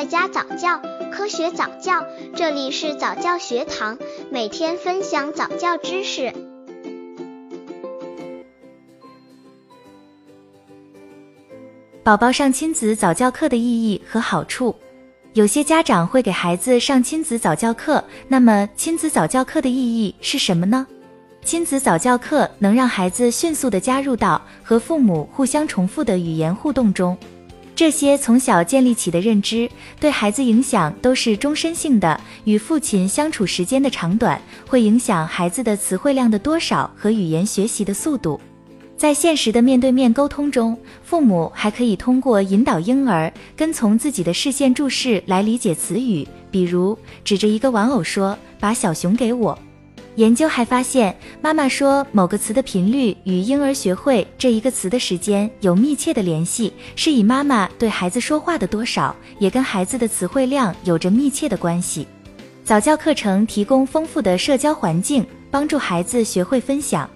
在家早教，科学早教，这里是早教学堂，每天分享早教知识。宝宝上亲子早教课的意义和好处，有些家长会给孩子上亲子早教课，那么亲子早教课的意义是什么呢？亲子早教课能让孩子迅速的加入到和父母互相重复的语言互动中，这些从小建立起的认知对孩子影响都是终身性的。与父亲相处时间的长短会影响孩子的词汇量的多少和语言学习的速度。在现实的面对面沟通中，父母还可以通过引导婴儿跟从自己的视线注视来理解词语，比如指着一个玩偶说：“把小熊给我。”研究还发现，妈妈说某个词的频率与婴儿学会这一个词的时间有密切的联系，是以妈妈对孩子说话的多少，也跟孩子的词汇量有着密切的关系。早教课程提供丰富的社交环境，帮助孩子学会分享。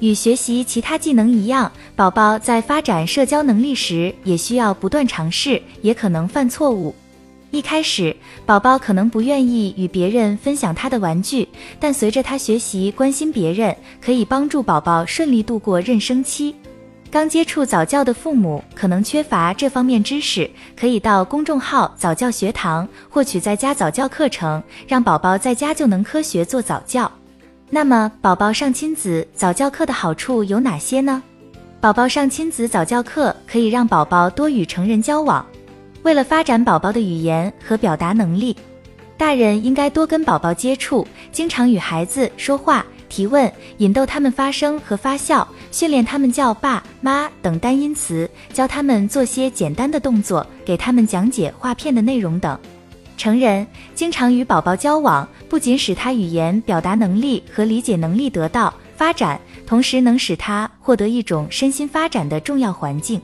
与学习其他技能一样，宝宝在发展社交能力时，也需要不断尝试，也可能犯错误。一开始，宝宝可能不愿意与别人分享他的玩具，但随着他学习关心别人，可以帮助宝宝顺利度过妊娠期。刚接触早教的父母可能缺乏这方面知识，可以到公众号早教学堂获取在家早教课程，让宝宝在家就能科学做早教。那么，宝宝上亲子早教课的好处有哪些呢？宝宝上亲子早教课可以让宝宝多与成人交往。为了发展宝宝的语言和表达能力，大人应该多跟宝宝接触，经常与孩子说话、提问，引逗他们发声和发笑，训练他们叫爸妈等单音词，教他们做些简单的动作，给他们讲解画片的内容等。成人经常与宝宝交往，不仅使他语言表达能力和理解能力得到发展，同时能使他获得一种身心发展的重要环境。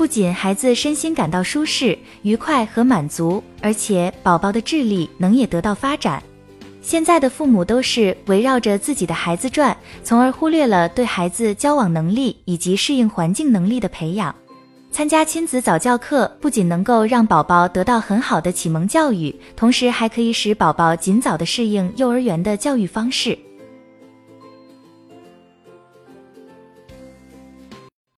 不仅孩子身心感到舒适、愉快和满足，而且宝宝的智力能也得到发展。现在的父母都是围绕着自己的孩子转，从而忽略了对孩子交往能力以及适应环境能力的培养。参加亲子早教课不仅能够让宝宝得到很好的启蒙教育，同时还可以使宝宝尽早的适应幼儿园的教育方式。